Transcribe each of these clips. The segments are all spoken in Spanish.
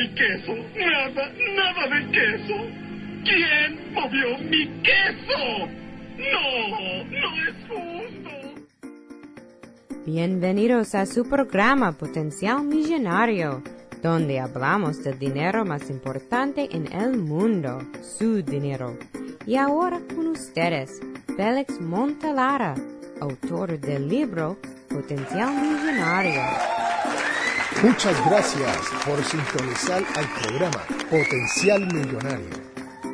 Nada, nada de queso. ¿Quién movió mi queso? No, no es justo. Bienvenidos a su programa Potencial Millonario, donde hablamos del dinero más importante en el mundo, su dinero. Y ahora con ustedes, Félix Montalara, autor del libro Potencial Millonario. Muchas gracias por sintonizar al programa Potencial Millonario.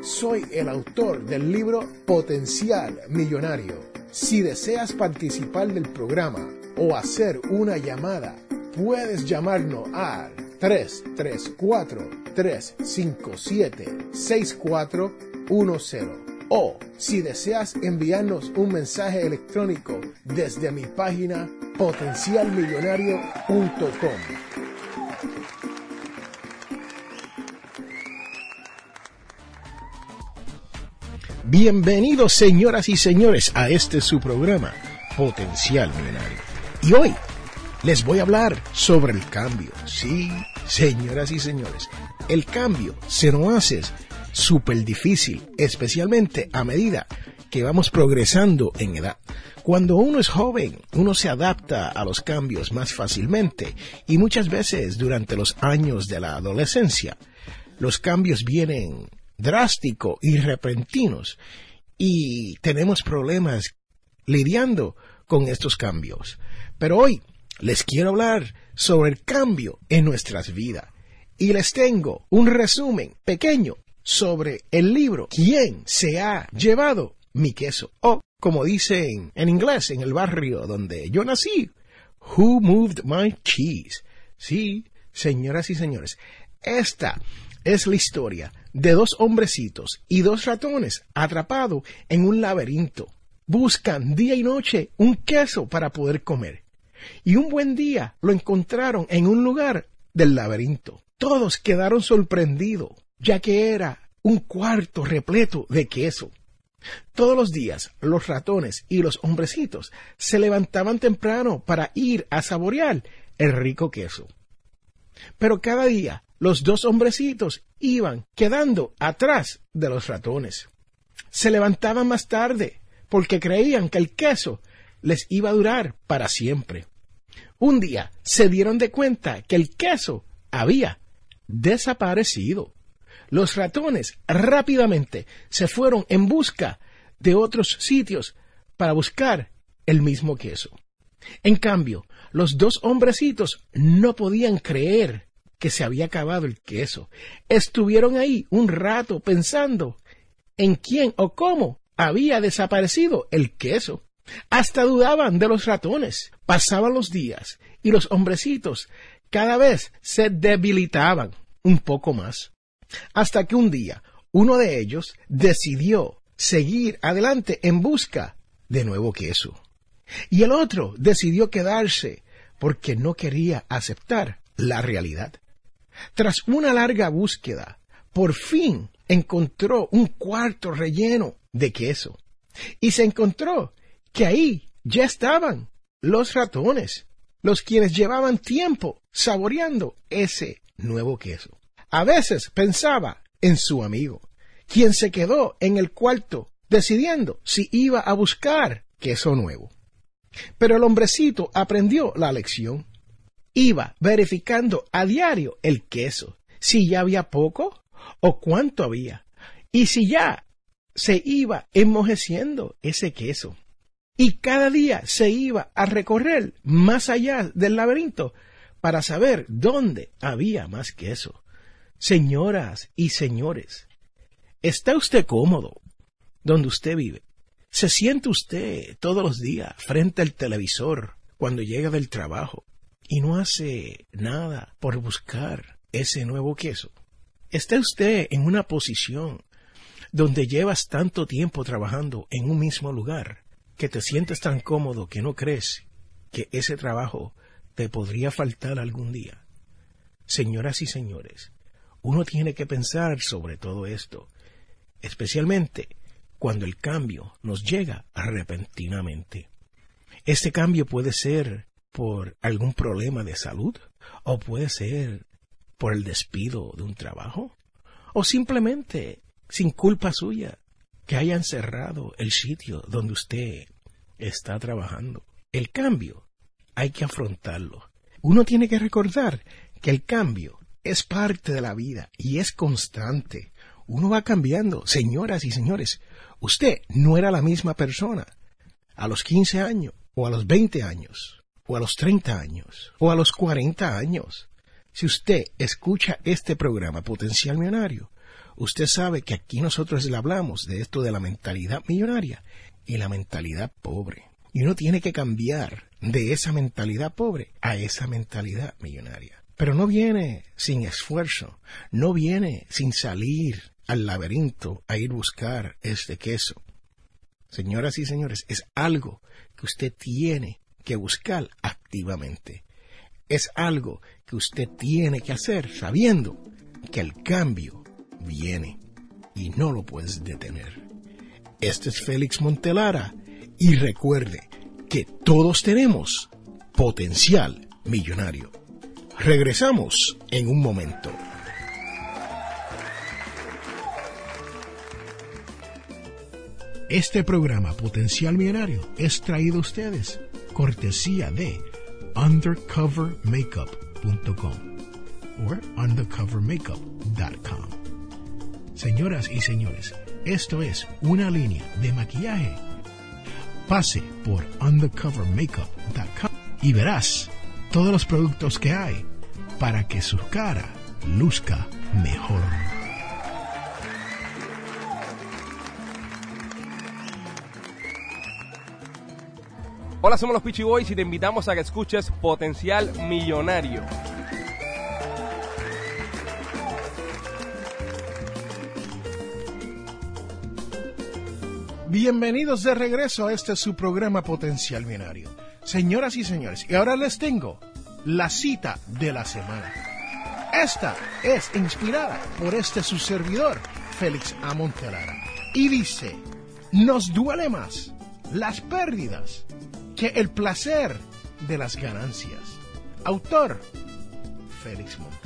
Soy el autor del libro Potencial Millonario. Si deseas participar del programa o hacer una llamada, puedes llamarnos al 334-357-6410 o si deseas enviarnos un mensaje electrónico desde mi página potencialmillonario.com. Bienvenidos señoras y señores a este su programa, Potencial Millonario. Y hoy les voy a hablar sobre el cambio. Sí, señoras y señores, el cambio se nos hace súper difícil, especialmente a medida que vamos progresando en edad. Cuando uno es joven, uno se adapta a los cambios más fácilmente y muchas veces durante los años de la adolescencia, los cambios vienen drásticos y repentinos y tenemos problemas lidiando con estos cambios. Pero hoy les quiero hablar sobre el cambio en nuestras vidas y les tengo un resumen pequeño sobre el libro ¿Quién se ha llevado mi queso? O, como dicen en inglés en el barrio donde yo nací, Who moved my cheese? Sí, señoras y señores, esta es la historia de dos hombrecitos y dos ratones atrapados en un laberinto. Buscan día y noche un queso para poder comer. Y un buen día lo encontraron en un lugar del laberinto. Todos quedaron sorprendidos ya que era un cuarto repleto de queso. Todos los días los ratones y los hombrecitos se levantaban temprano para ir a saborear el rico queso. Pero cada día los dos hombrecitos iban quedando atrás de los ratones. Se levantaban más tarde porque creían que el queso les iba a durar para siempre. Un día se dieron de cuenta que el queso había desaparecido los ratones rápidamente se fueron en busca de otros sitios para buscar el mismo queso. En cambio, los dos hombrecitos no podían creer que se había acabado el queso. Estuvieron ahí un rato pensando en quién o cómo había desaparecido el queso. Hasta dudaban de los ratones. Pasaban los días y los hombrecitos cada vez se debilitaban un poco más. Hasta que un día uno de ellos decidió seguir adelante en busca de nuevo queso. Y el otro decidió quedarse porque no quería aceptar la realidad. Tras una larga búsqueda, por fin encontró un cuarto relleno de queso. Y se encontró que ahí ya estaban los ratones, los quienes llevaban tiempo saboreando ese nuevo queso. A veces pensaba en su amigo, quien se quedó en el cuarto decidiendo si iba a buscar queso nuevo. Pero el hombrecito aprendió la lección. Iba verificando a diario el queso, si ya había poco o cuánto había, y si ya se iba enmojeciendo ese queso. Y cada día se iba a recorrer más allá del laberinto para saber dónde había más queso. Señoras y señores, ¿está usted cómodo donde usted vive? ¿Se siente usted todos los días frente al televisor cuando llega del trabajo y no hace nada por buscar ese nuevo queso? ¿Está usted en una posición donde llevas tanto tiempo trabajando en un mismo lugar que te sientes tan cómodo que no crees que ese trabajo te podría faltar algún día? Señoras y señores, uno tiene que pensar sobre todo esto, especialmente cuando el cambio nos llega repentinamente. Este cambio puede ser por algún problema de salud o puede ser por el despido de un trabajo? ¿O simplemente, sin culpa suya, que hayan cerrado el sitio donde usted está trabajando? El cambio hay que afrontarlo. Uno tiene que recordar que el cambio es parte de la vida y es constante. Uno va cambiando. Señoras y señores, usted no era la misma persona a los 15 años, o a los 20 años, o a los 30 años, o a los 40 años. Si usted escucha este programa Potencial Millonario, usted sabe que aquí nosotros le hablamos de esto de la mentalidad millonaria y la mentalidad pobre. Y uno tiene que cambiar de esa mentalidad pobre a esa mentalidad millonaria. Pero no viene sin esfuerzo, no viene sin salir al laberinto a ir buscar este queso. Señoras y señores, es algo que usted tiene que buscar activamente. Es algo que usted tiene que hacer sabiendo que el cambio viene y no lo puedes detener. Este es Félix Montelara y recuerde que todos tenemos potencial millonario. Regresamos en un momento. Este programa Potencial Millonario es traído a ustedes cortesía de undercovermakeup.com o undercovermakeup.com. Señoras y señores, esto es una línea de maquillaje. Pase por undercovermakeup.com y verás todos los productos que hay para que su cara luzca mejor. Hola, somos los Peachy Boys y te invitamos a que escuches Potencial Millonario. Bienvenidos de regreso a este su programa Potencial Millonario. Señoras y señores, y ahora les tengo la cita de la semana. Esta es inspirada por este su servidor, Félix Amontelara. Y dice, nos duele más las pérdidas que el placer de las ganancias. Autor, Félix Montelara.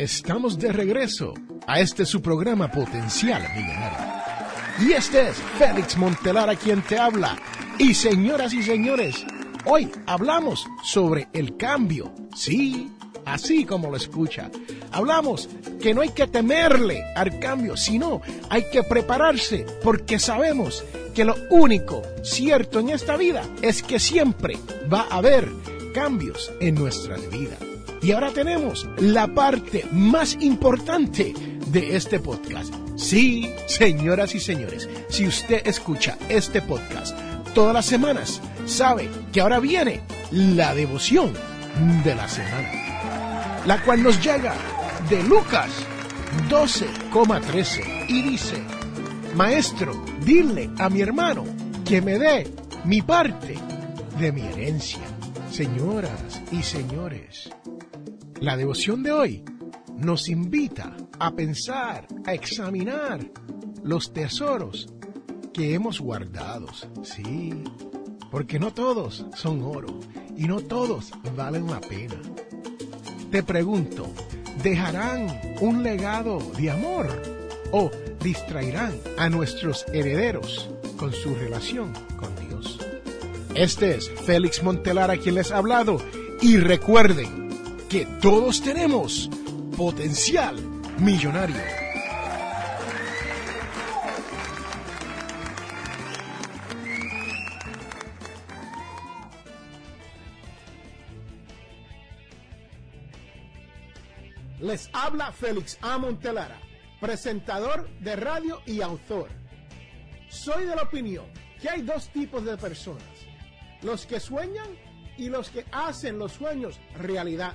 Estamos de regreso a este su programa Potencial Millonario. Y este es Félix Montelara quien te habla. Y señoras y señores, hoy hablamos sobre el cambio. Sí, así como lo escucha. Hablamos que no hay que temerle al cambio, sino hay que prepararse porque sabemos que lo único cierto en esta vida es que siempre va a haber cambios en nuestra vida. Y ahora tenemos la parte más importante de este podcast. Sí, señoras y señores, si usted escucha este podcast todas las semanas, sabe que ahora viene la devoción de la semana, la cual nos llega de Lucas 12,13 y dice, Maestro, dile a mi hermano que me dé mi parte de mi herencia. Señoras y señores, la devoción de hoy nos invita a pensar, a examinar los tesoros que hemos guardado. Sí, porque no todos son oro y no todos valen la pena. Te pregunto, ¿dejarán un legado de amor o distraerán a nuestros herederos con su relación con Dios? Este es Félix Montelara quien les ha hablado y recuerden que todos tenemos potencial millonario. Les habla Félix A. Montelara presentador de radio y autor. Soy de la opinión que hay dos tipos de personas, los que sueñan y los que hacen los sueños realidad.